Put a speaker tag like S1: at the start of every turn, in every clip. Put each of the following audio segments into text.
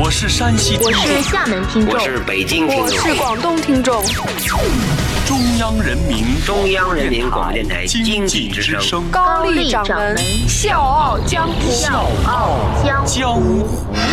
S1: 我是山西听
S2: 我
S1: 众，
S2: 是厦门听众。
S3: 我，是北京听众。
S4: 我，是广东听众，
S1: 中央人民
S3: 中央人民广播电台经济之声。
S1: 声，
S4: 高丽掌门。笑傲江湖，
S2: 笑傲江湖。
S1: 江湖。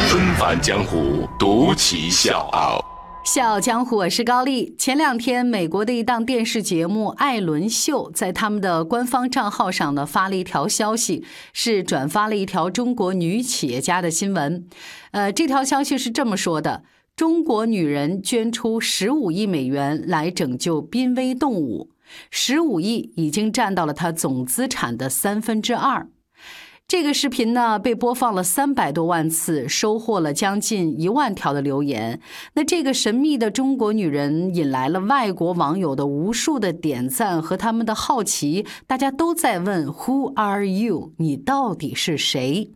S5: 纷繁江湖，独骑笑傲。
S6: 笑傲江湖，我是高丽。前两天，美国的一档电视节目《艾伦秀》在他们的官方账号上呢发了一条消息，是转发了一条中国女企业家的新闻。呃，这条消息是这么说的：中国女人捐出十五亿美元来拯救濒危动物，十五亿已经占到了她总资产的三分之二。这个视频呢被播放了三百多万次，收获了将近一万条的留言。那这个神秘的中国女人引来了外国网友的无数的点赞和他们的好奇，大家都在问 “Who are you？” 你到底是谁？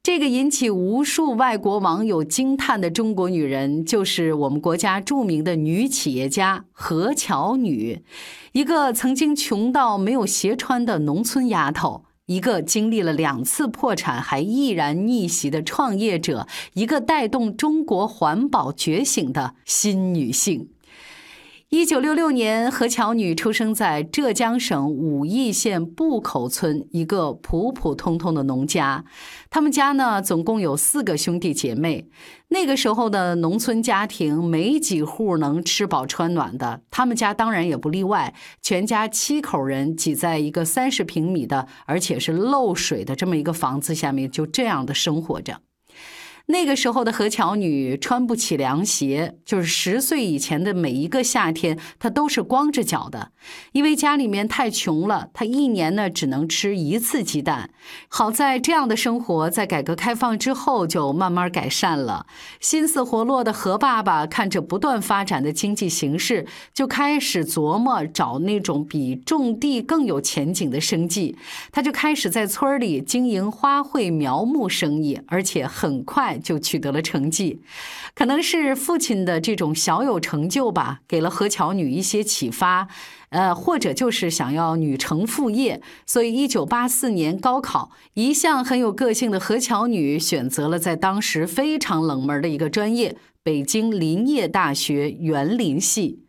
S6: 这个引起无数外国网友惊叹的中国女人，就是我们国家著名的女企业家何巧女，一个曾经穷到没有鞋穿的农村丫头。一个经历了两次破产还毅然逆袭的创业者，一个带动中国环保觉醒的新女性。一九六六年，何巧女出生在浙江省武义县布口村一个普普通通的农家。他们家呢，总共有四个兄弟姐妹。那个时候的农村家庭没几户能吃饱穿暖的，他们家当然也不例外。全家七口人挤在一个三十平米的，而且是漏水的这么一个房子下面，就这样的生活着。那个时候的何巧女穿不起凉鞋，就是十岁以前的每一个夏天，她都是光着脚的，因为家里面太穷了，她一年呢只能吃一次鸡蛋。好在这样的生活在改革开放之后就慢慢改善了。心思活络的何爸爸看着不断发展的经济形势，就开始琢磨找那种比种地更有前景的生计。他就开始在村里经营花卉苗木生意，而且很快。就取得了成绩，可能是父亲的这种小有成就吧，给了何巧女一些启发，呃，或者就是想要女成副业，所以一九八四年高考，一向很有个性的何巧女选择了在当时非常冷门的一个专业——北京林业大学园林系。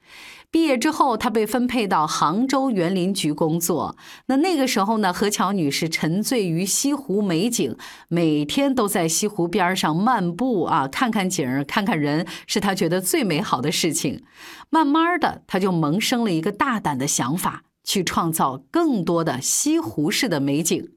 S6: 毕业之后，她被分配到杭州园林局工作。那那个时候呢，何巧女是沉醉于西湖美景，每天都在西湖边上漫步啊，看看景儿，看看人，是她觉得最美好的事情。慢慢的，她就萌生了一个大胆的想法，去创造更多的西湖式的美景。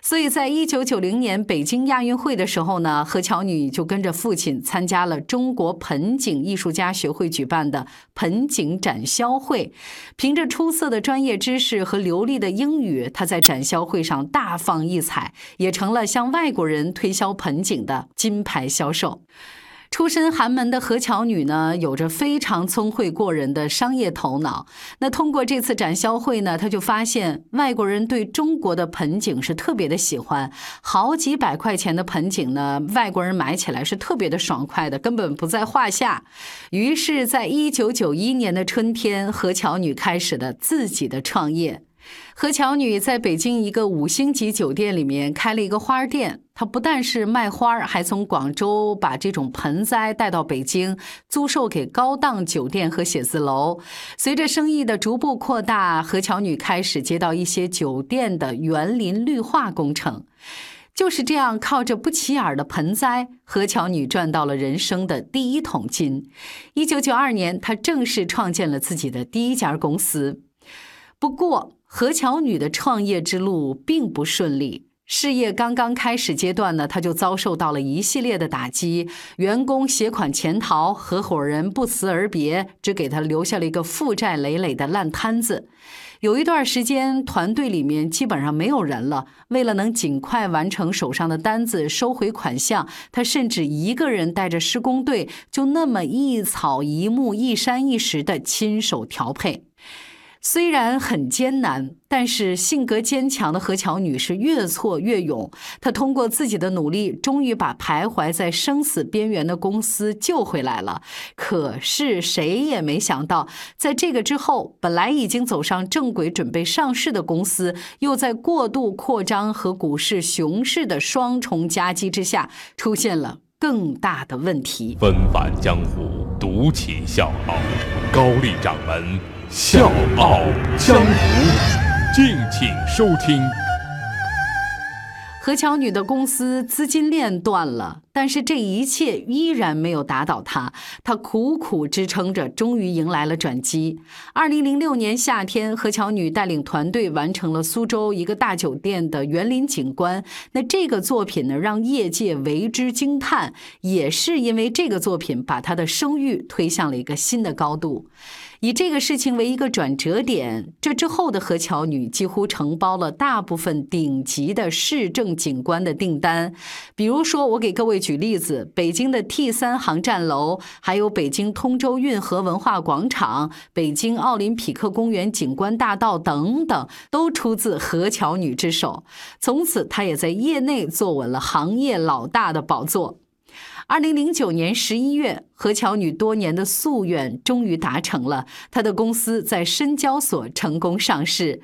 S6: 所以在一九九零年北京亚运会的时候呢，何巧女就跟着父亲参加了中国盆景艺术家学会举办的盆景展销会。凭着出色的专业知识和流利的英语，她在展销会上大放异彩，也成了向外国人推销盆景的金牌销售。出身寒门的何巧女呢，有着非常聪慧过人的商业头脑。那通过这次展销会呢，她就发现外国人对中国的盆景是特别的喜欢，好几百块钱的盆景呢，外国人买起来是特别的爽快的，根本不在话下。于是，在一九九一年的春天，何巧女开始了自己的创业。何巧女在北京一个五星级酒店里面开了一个花店，她不但是卖花，还从广州把这种盆栽带到北京，租售给高档酒店和写字楼。随着生意的逐步扩大，何巧女开始接到一些酒店的园林绿化工程。就是这样，靠着不起眼的盆栽，何巧女赚到了人生的第一桶金。一九九二年，她正式创建了自己的第一家公司。不过，何巧女的创业之路并不顺利。事业刚刚开始阶段呢，她就遭受到了一系列的打击，员工携款潜逃，合伙人不辞而别，只给她留下了一个负债累累的烂摊子。有一段时间，团队里面基本上没有人了。为了能尽快完成手上的单子，收回款项，他甚至一个人带着施工队，就那么一草一木、一山一石的亲手调配。虽然很艰难，但是性格坚强的何巧女士越挫越勇。她通过自己的努力，终于把徘徊在生死边缘的公司救回来了。可是谁也没想到，在这个之后，本来已经走上正轨、准备上市的公司，又在过度扩张和股市熊市的双重夹击之下，出现了更大的问题。
S5: 纷繁江湖，独起笑傲。高丽掌门笑傲江湖，敬请收听。
S6: 何巧女的公司资金链断了，但是这一切依然没有打倒她。她苦苦支撑着，终于迎来了转机。二零零六年夏天，何巧女带领团队完成了苏州一个大酒店的园林景观。那这个作品呢，让业界为之惊叹，也是因为这个作品把她的声誉推向了一个新的高度。以这个事情为一个转折点，这之后的何巧女几乎承包了大部分顶级的市政景观的订单。比如说，我给各位举例子：北京的 T 三航站楼，还有北京通州运河文化广场、北京奥林匹克公园景观大道等等，都出自何巧女之手。从此，她也在业内坐稳了行业老大的宝座。二零零九年十一月，何巧女多年的夙愿终于达成了，她的公司在深交所成功上市。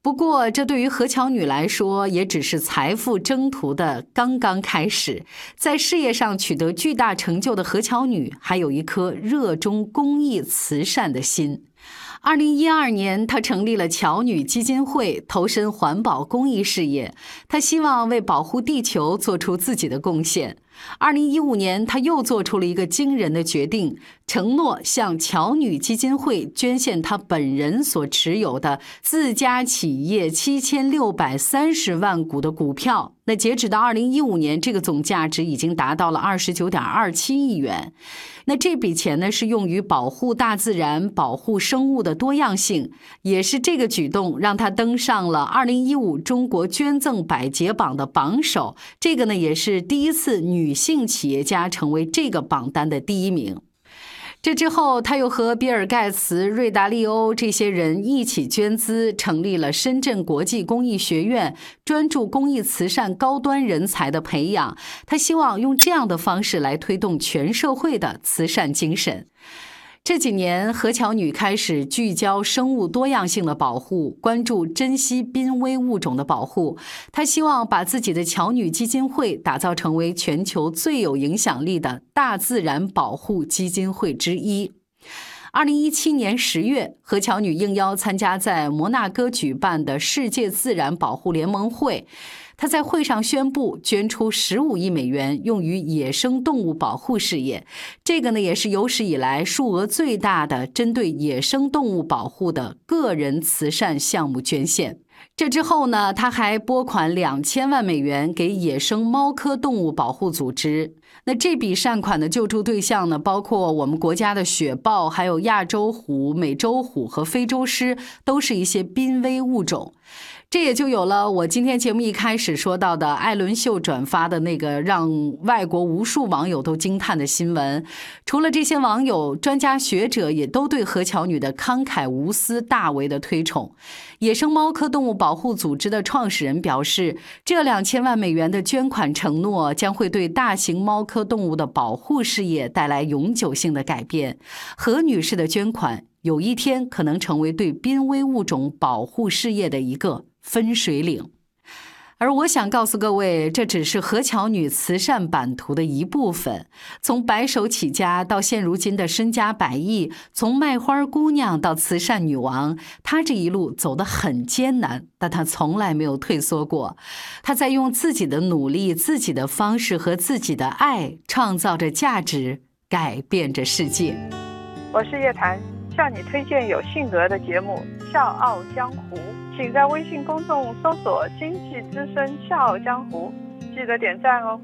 S6: 不过，这对于何巧女来说，也只是财富征途的刚刚开始。在事业上取得巨大成就的何巧女，还有一颗热衷公益慈善的心。二零一二年，她成立了巧女基金会，投身环保公益事业。她希望为保护地球做出自己的贡献。二零一五年，他又做出了一个惊人的决定，承诺向乔女基金会捐献他本人所持有的自家企业七千六百三十万股的股票。那截止到二零一五年，这个总价值已经达到了二十九点二七亿元。那这笔钱呢，是用于保护大自然、保护生物的多样性，也是这个举动让他登上了二零一五中国捐赠百杰榜的榜首。这个呢，也是第一次女女性企业家成为这个榜单的第一名。这之后，他又和比尔·盖茨、瑞达利欧这些人一起捐资，成立了深圳国际公益学院，专注公益慈善高端人才的培养。他希望用这样的方式来推动全社会的慈善精神。这几年，何巧女开始聚焦生物多样性的保护，关注珍稀濒危物种的保护。她希望把自己的巧女基金会打造成为全球最有影响力的大自然保护基金会之一。二零一七年十月，何巧女应邀参加在摩纳哥举办的世界自然保护联盟会。他在会上宣布捐出十五亿美元用于野生动物保护事业，这个呢也是有史以来数额最大的针对野生动物保护的个人慈善项目捐献。这之后呢，他还拨款两千万美元给野生猫科动物保护组织。那这笔善款的救助对象呢，包括我们国家的雪豹，还有亚洲虎、美洲虎和非洲狮，都是一些濒危物种。这也就有了我今天节目一开始说到的艾伦秀转发的那个让外国无数网友都惊叹的新闻。除了这些网友，专家学者也都对何巧女的慷慨无私大为的推崇。野生猫科动物保护组织的创始人表示，这两千万美元的捐款承诺将会对大型猫科动物的保护事业带来永久性的改变。何女士的捐款有一天可能成为对濒危物种保护事业的一个。分水岭，而我想告诉各位，这只是何巧女慈善版图的一部分。从白手起家到现如今的身家百亿，从卖花姑娘到慈善女王，她这一路走得很艰难，但她从来没有退缩过。她在用自己的努力、自己的方式和自己的爱，创造着价值，改变着世界。
S7: 我是叶檀，向你推荐有性格的节目《笑傲江湖》。请在微信公众搜索“经济之声笑傲江湖”，记得点赞哦。